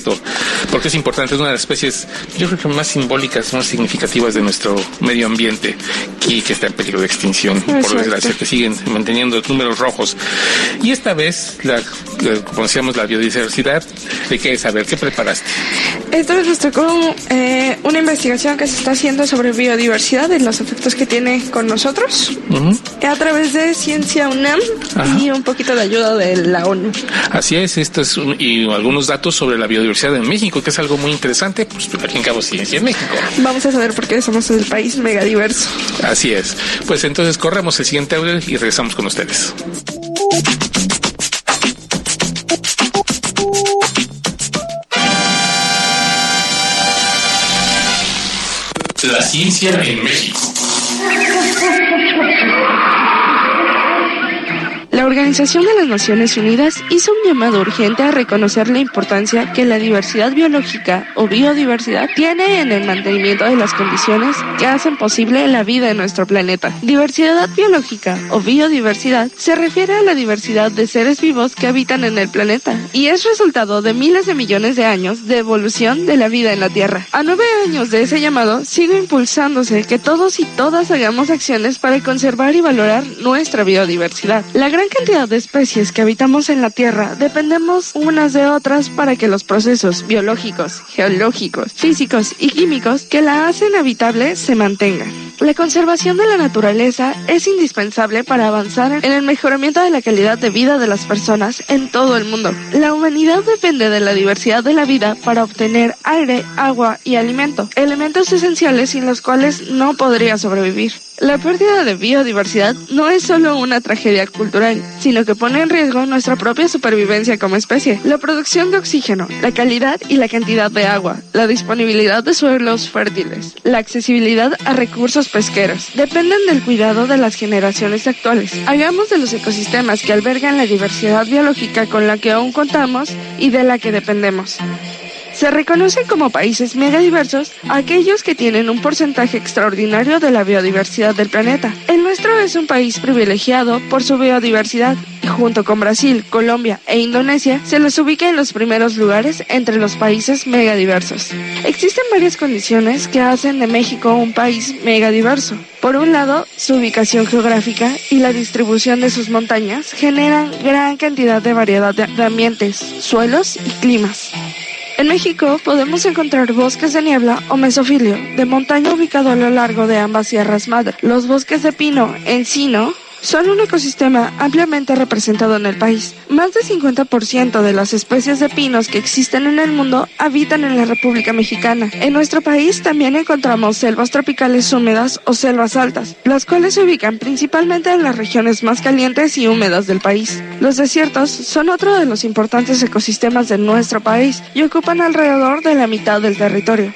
porque es importante, es una de las especies, yo creo que más simbólicas, más significativas de nuestro medio ambiente y que está en peligro de extinción, por desgracia, que siguen manteniendo números rojos. Y esta vez, la, como decíamos, la biodiversidad, ¿de qué saber? ¿Qué preparaste? Esta vez nos tocó eh, una investigación que se está haciendo sobre biodiversidad y los efectos que tiene con nosotros a través de Ciencia UNAM y un poquito de ayuda de la ONU. Así es, esto es y algunos datos sobre la biodiversidad en México, que es algo muy interesante, pues aquí en Cabo Ciencia en México. Vamos a saber por qué somos el país megadiverso. Así es. Pues entonces corremos el siguiente audio y regresamos con ustedes. La ciencia en México. Organización de las Naciones Unidas hizo un llamado urgente a reconocer la importancia que la diversidad biológica o biodiversidad tiene en el mantenimiento de las condiciones que hacen posible la vida en nuestro planeta. Diversidad biológica o biodiversidad se refiere a la diversidad de seres vivos que habitan en el planeta y es resultado de miles de millones de años de evolución de la vida en la Tierra. A nueve años de ese llamado, sigue impulsándose que todos y todas hagamos acciones para conservar y valorar nuestra biodiversidad. La gran cantidad de especies que habitamos en la Tierra dependemos unas de otras para que los procesos biológicos, geológicos, físicos y químicos que la hacen habitable se mantengan. La conservación de la naturaleza es indispensable para avanzar en el mejoramiento de la calidad de vida de las personas en todo el mundo. La humanidad depende de la diversidad de la vida para obtener aire, agua y alimento, elementos esenciales sin los cuales no podría sobrevivir. La pérdida de biodiversidad no es solo una tragedia cultural, sino que pone en riesgo nuestra propia supervivencia como especie. La producción de oxígeno, la calidad y la cantidad de agua, la disponibilidad de suelos fértiles, la accesibilidad a recursos pesqueros, dependen del cuidado de las generaciones actuales. Hagamos de los ecosistemas que albergan la diversidad biológica con la que aún contamos y de la que dependemos. Se reconocen como países megadiversos aquellos que tienen un porcentaje extraordinario de la biodiversidad del planeta. El nuestro es un país privilegiado por su biodiversidad y junto con Brasil, Colombia e Indonesia se los ubica en los primeros lugares entre los países megadiversos. Existen varias condiciones que hacen de México un país megadiverso. Por un lado, su ubicación geográfica y la distribución de sus montañas generan gran cantidad de variedad de ambientes, suelos y climas. En México podemos encontrar bosques de niebla o mesofilio de montaña ubicado a lo largo de ambas sierras madre. Los bosques de pino, encino, son un ecosistema ampliamente representado en el país. Más del 50% de las especies de pinos que existen en el mundo habitan en la República Mexicana. En nuestro país también encontramos selvas tropicales húmedas o selvas altas, las cuales se ubican principalmente en las regiones más calientes y húmedas del país. Los desiertos son otro de los importantes ecosistemas de nuestro país y ocupan alrededor de la mitad del territorio.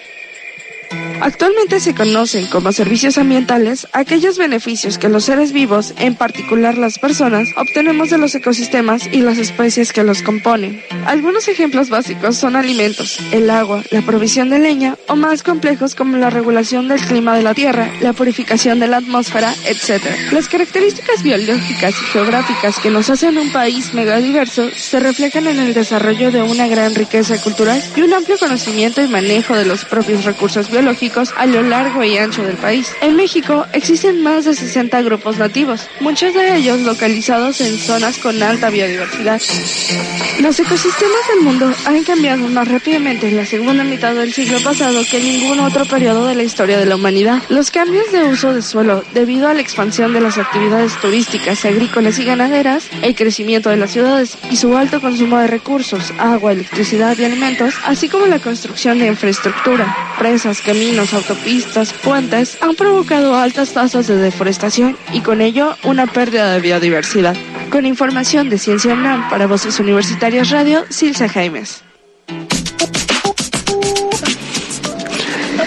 Actualmente se conocen como servicios ambientales aquellos beneficios que los seres vivos, en particular las personas, obtenemos de los ecosistemas y las especies que los componen. Algunos ejemplos básicos son alimentos, el agua, la provisión de leña o más complejos como la regulación del clima de la Tierra, la purificación de la atmósfera, etc. Las características biológicas y geográficas que nos hacen un país megadiverso se reflejan en el desarrollo de una gran riqueza cultural y un amplio conocimiento y manejo de los propios recursos biológicos a lo largo y ancho del país. En México existen más de 60 grupos nativos, muchos de ellos localizados en zonas con alta biodiversidad. Los ecosistemas del mundo han cambiado más rápidamente en la segunda mitad del siglo pasado que en ningún otro periodo de la historia de la humanidad. Los cambios de uso de suelo debido a la expansión de las actividades turísticas, agrícolas y ganaderas, el crecimiento de las ciudades y su alto consumo de recursos, agua, electricidad y alimentos, así como la construcción de infraestructura, presas, caminos, autopistas, puentes han provocado altas tasas de deforestación y con ello una pérdida de biodiversidad. Con información de Ciencia UNAM para Voces Universitarias Radio, Silsa Jaimes.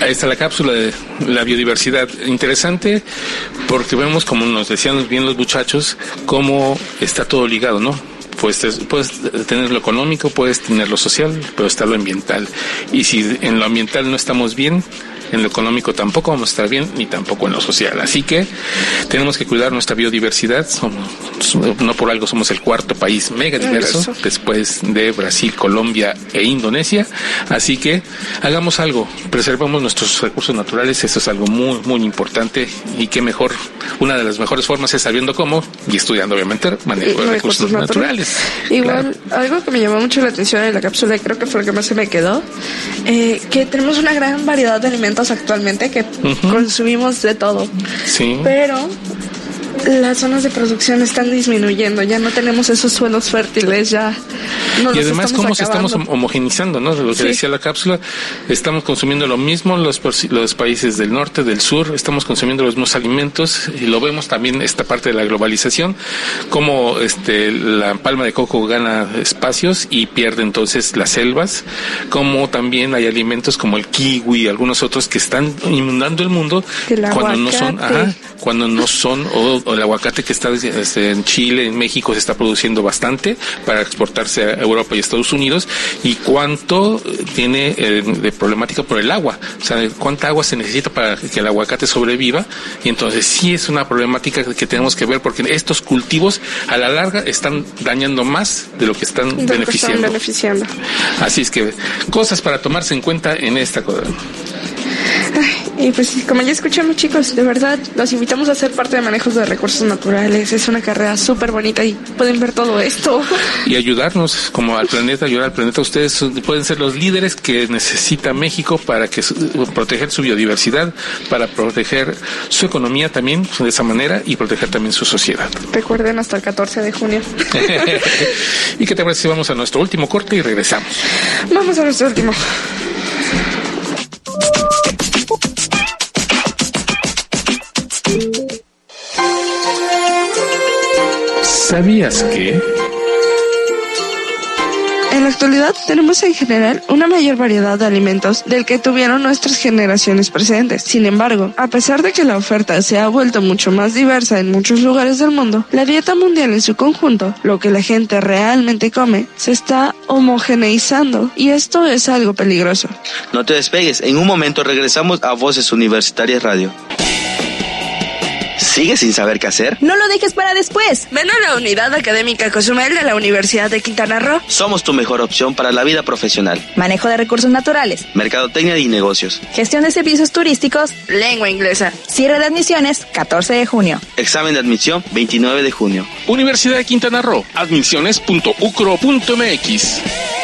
Ahí está la cápsula de la biodiversidad. Interesante porque vemos, como nos decían bien los muchachos, cómo está todo ligado, ¿no? Pues puedes tener lo económico, puedes tener lo social, pero está lo ambiental. Y si en lo ambiental no estamos bien, en lo económico tampoco vamos a estar bien, ni tampoco en lo social. Así que tenemos que cuidar nuestra biodiversidad. Somos, no por algo somos el cuarto país mega diverso después de Brasil, Colombia e Indonesia. Así que hagamos algo, preservamos nuestros recursos naturales. Eso es algo muy, muy importante y que mejor, una de las mejores formas es sabiendo cómo y estudiando obviamente manejo de recursos, naturales. Igual, algo que me llamó mucho la atención en la cápsula y creo que fue lo que más se me quedó, eh, que tenemos una gran variedad de alimentos actualmente que consumimos de todo. Sí. Pero las zonas de producción están disminuyendo, ya no tenemos esos suelos fértiles, ya y además cómo se estamos homogenizando, ¿no? De lo que decía la cápsula, estamos consumiendo lo mismo los, los países del norte, del sur, estamos consumiendo los mismos alimentos y lo vemos también esta parte de la globalización, como este la palma de coco gana espacios y pierde entonces las selvas, como también hay alimentos como el kiwi y algunos otros que están inundando el mundo cuando no son, cuando no son o, el aguacate que está este, en Chile, en México se está produciendo bastante para exportarse a Europa y Estados Unidos y cuánto tiene eh, de problemática por el agua, o sea, cuánta agua se necesita para que el aguacate sobreviva y entonces sí es una problemática que tenemos que ver porque estos cultivos a la larga están dañando más de lo que están, beneficiando. beneficiando. Así es que cosas para tomarse en cuenta en esta cosa. Y pues como ya escuchamos chicos, de verdad los invitamos a ser parte de manejos de recursos naturales. Es una carrera súper bonita y pueden ver todo esto. Y ayudarnos como al planeta, ayudar al planeta. Ustedes pueden ser los líderes que necesita México para que proteger su biodiversidad, para proteger su economía también de esa manera y proteger también su sociedad. Recuerden hasta el 14 de junio. ¿Y qué te parece si vamos a nuestro último corte y regresamos? Vamos a nuestro último. ¿Sabías que? En la actualidad tenemos en general una mayor variedad de alimentos del que tuvieron nuestras generaciones presentes. Sin embargo, a pesar de que la oferta se ha vuelto mucho más diversa en muchos lugares del mundo, la dieta mundial en su conjunto, lo que la gente realmente come, se está homogeneizando y esto es algo peligroso. No te despegues, en un momento regresamos a Voces Universitarias Radio. ¿Sigues sin saber qué hacer? No lo dejes para después. Ven a la unidad académica Cozumel de la Universidad de Quintana Roo. Somos tu mejor opción para la vida profesional. Manejo de recursos naturales. Mercadotecnia y negocios. Gestión de servicios turísticos. Lengua inglesa. Cierre de admisiones 14 de junio. Examen de admisión 29 de junio. Universidad de Quintana Roo. Admisiones.ucro.mx.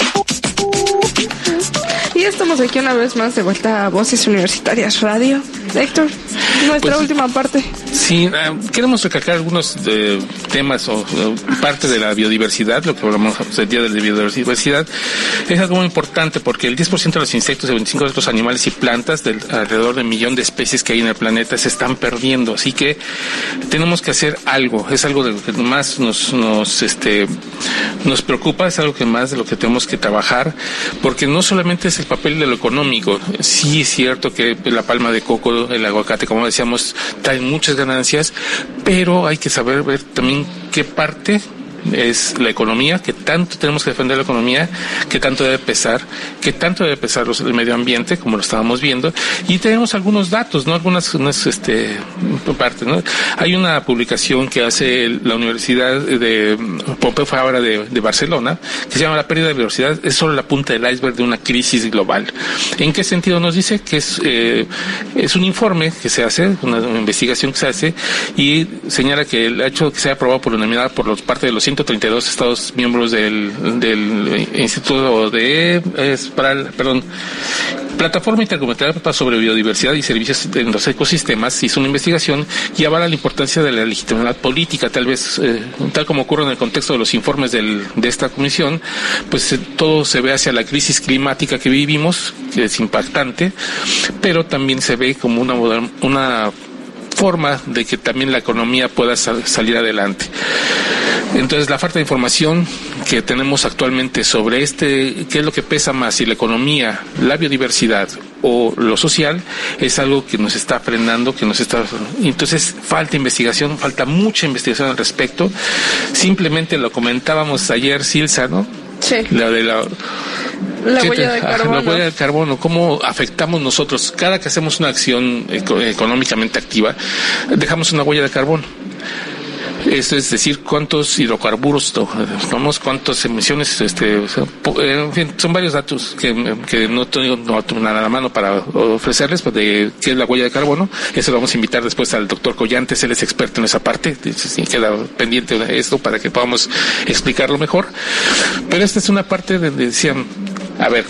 Y estamos aquí una vez más de vuelta a Voces Universitarias Radio. Héctor, nuestra Pues- última parte. Sí, eh, queremos recalcar algunos eh, temas o eh, parte de la biodiversidad, lo que hablamos el día de la biodiversidad, es algo muy importante porque el 10% de los insectos y 25% de otros animales y plantas del alrededor de un millón de especies que hay en el planeta se están perdiendo, así que tenemos que hacer algo, es algo de lo que más nos, nos, este, nos preocupa, es algo que más de lo que tenemos que trabajar, porque no solamente es el papel de lo económico, sí es cierto que la palma de coco, el aguacate, como decíamos, traen muchas ganancias, pero hay que saber ver también qué parte es la economía, que tanto tenemos que defender la economía, que tanto debe pesar, que tanto debe pesar los- el medio ambiente, como lo estábamos viendo, y tenemos algunos datos, ¿no? Algunas, unas, este, partes, ¿no? Hay una publicación que hace la Universidad de Pompeu Fabra de, de Barcelona, que se llama La pérdida de biodiversidad, es solo la punta del iceberg de una crisis global. ¿En qué sentido nos dice? Que es, eh, es un informe que se hace, una, investigación que se hace, y señala que el hecho que sea aprobado por unanimidad por los parte de los 132 estados miembros del, Instituto de es perdón Plataforma Intercomunitaria sobre Biodiversidad y Servicios en los Ecosistemas hizo una investigación y avala la importancia de la legitimidad política, tal vez, eh, tal como ocurre en el contexto de los informes del- de esta comisión, pues eh, todo se ve hacia la crisis climática que vivimos, que es impactante, pero también se ve como una, una forma de que también la economía pueda sal- salir adelante. Entonces, la falta de información que tenemos actualmente sobre este, qué es lo que pesa más, si la economía, la biodiversidad o lo social, es algo que nos está frenando, que nos está... Entonces, falta investigación, falta mucha investigación al respecto. Simplemente lo comentábamos ayer, Silsa, ¿no? Sí. La de la... La ¿Qué huella de carbono. La huella de carbono, cómo afectamos nosotros. Cada que hacemos una acción eco- económicamente activa, dejamos una huella de carbono. Eso es decir, cuántos hidrocarburos to- tomamos, cuántas emisiones, este, o sea, po- eh, en fin, son varios datos que, que no tengo no a la mano para ofrecerles, pues, de qué es la huella de carbono. Eso lo vamos a invitar después al doctor Collantes, él es experto en esa parte, si queda pendiente de esto para que podamos explicarlo mejor. Pero esta es una parte donde decían, a ver,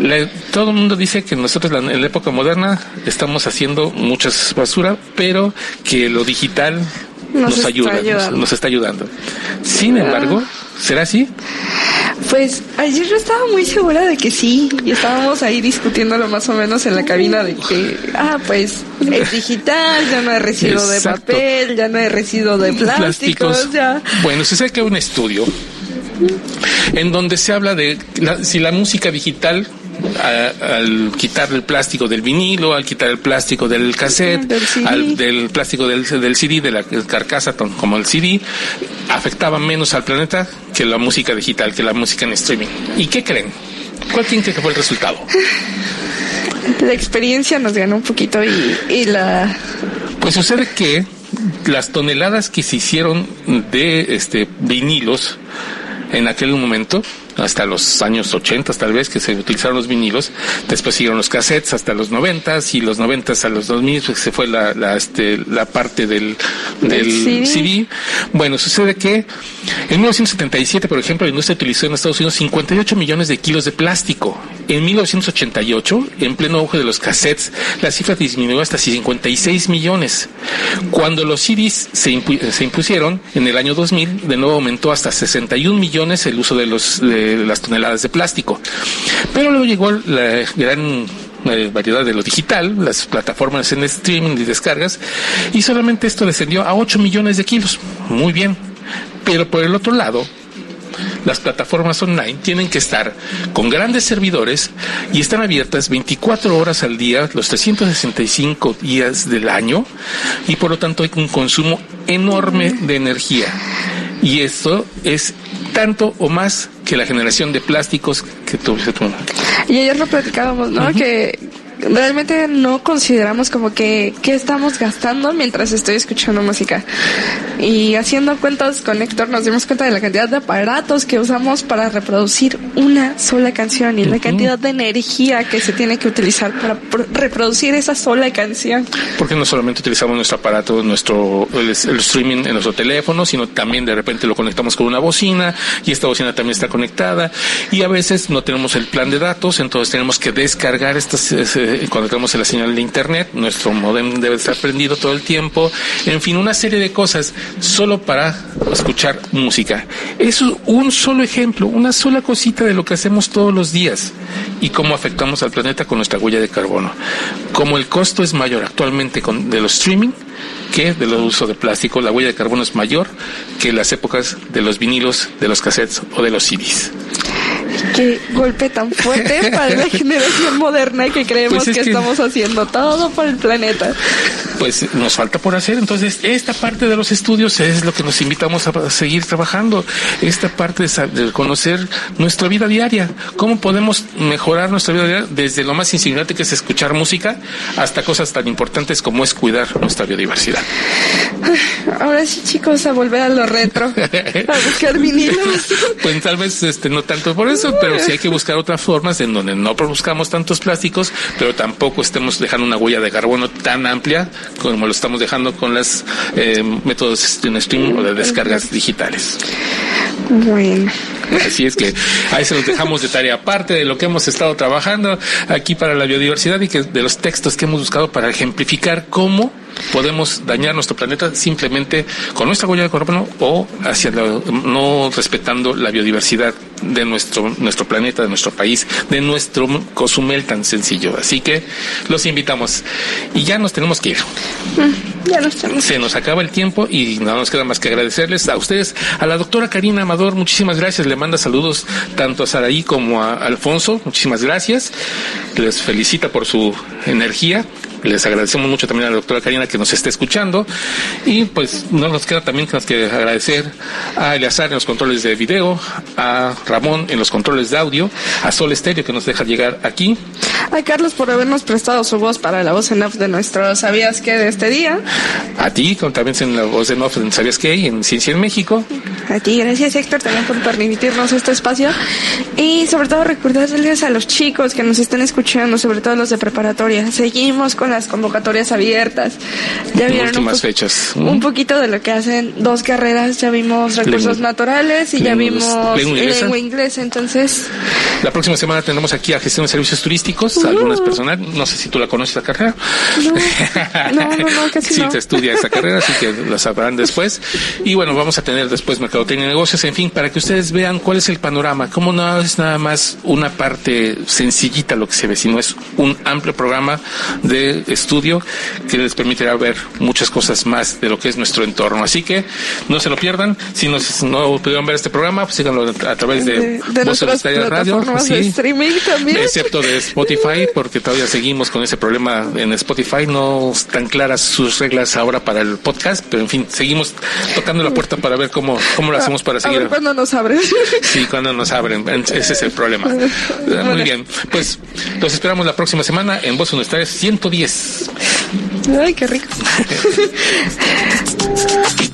la- todo el mundo dice que nosotros la- en la época moderna estamos haciendo muchas basura, pero que lo digital Nos ayuda, nos, está ayudando. Sin embargo, ¿será así? Pues ayer yo estaba muy segura de que sí, y estábamos ahí discutiéndolo más o menos en la cabina de que, ah, pues es digital, ya no hay residuo de papel, ya no hay residuo de plásticos, ya. Bueno, se saca un estudio en donde se habla de la- si la música digital a- al quitar el plástico del vinilo, al quitar el plástico del cassette, Del CD. al- del plástico del, del CD, de la carcasa como el CD, afectaba menos al planeta que la música digital, que la música en streaming. ¿Y qué creen? ¿Cuál creen que fue el resultado? La experiencia nos ganó un poquito y, y la... Pues sucede que las toneladas que se hicieron de este vinilos en aquel momento, hasta los años 80 tal vez que se utilizaron los vinilos, después siguieron los cassettes hasta los 90 y los 90 a los 2000 pues, se fue la, la, este, la parte del, del CD. CD. Bueno, sucede que en 1977, por ejemplo, la industria utilizó en Estados Unidos 58 millones de kilos de plástico. En 1988, en pleno auge de los cassettes, la cifra disminuyó hasta 56 millones. Cuando los CDs se, impu- se impusieron en el año 2000, de nuevo aumentó hasta 61 millones el uso de, los, de las toneladas de plástico. Pero luego llegó la gran eh, variedad de lo digital, las plataformas en streaming y descargas, y solamente esto descendió a 8 millones de kilos. Muy bien. Pero por el otro lado, las plataformas online tienen que estar con grandes servidores y están abiertas 24 horas al día, los 365 días del año, y por lo tanto hay un consumo enorme de energía. Y esto es tanto o más que la generación de plásticos que tuviste tú. Y ayer lo platicábamos, ¿no? Que realmente no consideramos como que qué estamos gastando mientras estoy escuchando música. Y haciendo cuentas con Héctor nos dimos cuenta de la cantidad de aparatos que usamos para reproducir una sola canción y la cantidad de energía que se tiene que utilizar para pro- reproducir esa sola canción. Porque no solamente utilizamos nuestro aparato, nuestro el, el streaming en nuestro teléfono, sino también de repente lo conectamos con una bocina y esta bocina también está conectada y a veces no tenemos el plan de datos, entonces tenemos que descargar estas eh, cuando tenemos la señal de internet, nuestro modem debe estar prendido todo el tiempo, en fin, una serie de cosas solo para escuchar música. Es un solo ejemplo, una sola cosita de lo que hacemos todos los días y cómo afectamos al planeta con nuestra huella de carbono. Como el costo es mayor actualmente con, de los streaming que del uso de plástico, la huella de carbono es mayor que las épocas de los vinilos, de los cassettes o de los CDs. Qué golpe tan fuerte para la generación moderna que creemos Pues es que, que- estamos haciendo todo por el planeta. pues nos falta por hacer. Entonces, esta parte de los estudios es lo que nos invitamos a seguir trabajando. Esta parte de conocer nuestra vida diaria. ¿Cómo podemos mejorar nuestra vida diaria? Desde lo más insignificante que es escuchar música hasta cosas tan importantes como es cuidar nuestra biodiversidad. Ahora sí, chicos, a volver a lo retro, a buscar vinilos. Pues tal vez este no tanto por eso, pero sí hay que buscar otras formas en donde no produzcamos tantos plásticos, pero tampoco estemos dejando una huella de carbono tan amplia como lo estamos dejando con los métodos en streaming o de descargas digitales. Bueno. Así es que ahí se los dejamos de tarea aparte de lo que hemos estado trabajando aquí para la biodiversidad y que de los textos que hemos buscado para ejemplificar cómo podemos dañar nuestro planeta simplemente con nuestra huella de carbono o hacia la- no respetando la biodiversidad de nuestro nuestro planeta, de nuestro país, de nuestro Cozumel tan sencillo. Así que los invitamos y ya nos tenemos que ir. Ya estamos. Se nos acaba el tiempo y no nos queda más que agradecerles a ustedes, a la doctora Karina Amador, muchísimas gracias. Le manda saludos tanto a Saraí como a Alfonso, muchísimas gracias. Les felicita por su energía. Les agradecemos mucho también a la doctora Karina que nos esté escuchando. Y pues no nos queda también que nos que agradecer a Eleazar en los controles de video, a Ramón en los controles de audio, a Sol Estéreo que nos deja llegar aquí, A Carlos por habernos prestado su voz para la voz en off de nuestro ¿Sabías qué de este día? a ti, también en la voz de Nof en ¿Sabías qué? En Ciencia en México. A ti, gracias Héctor también por permitirnos este espacio y sobre todo recordarles a los chicos que nos están escuchando, sobre todo los de preparatoria, seguimos con las convocatorias abiertas. Ya vieron un, últimas po- fechas. un poquito de lo que hacen dos carreras, ya vimos recursos naturales y ya vimos lengua inglesa. lengua inglesa, entonces La próxima semana tenemos aquí a gestión de servicios turísticos, algunas personas, no sé si tú la conoces la carrera. no, no, no, casi sí, no. se estudia esa carrera, así que la sabrán después. Y bueno, vamos a tener después mercadotecnia y negocios, en fin, para que ustedes vean cuál es el panorama, cómo no es nada más una parte sencillita lo que se ve, sino es un amplio programa de estudio que les permitirá ver muchas cosas más de lo que es nuestro entorno. Así que no se lo pierdan. Si nos, no pudieron ver este programa, pues síganlo a través de, de, de Universitaria Radio. Plataformas de sí. streaming también. Excepto de Spotify, porque todavía seguimos con ese problema en Spotify. No están claras sus reglas ahora para el podcast, pero en fin, seguimos tocando la puerta para ver cómo, cómo lo hacemos para A seguir. ver cuándo nos abren. Sí, cuando nos abren. Ese es el problema. Muy bien. Pues los esperamos la próxima semana en Voz Universitaria 110. Ay, qué rico.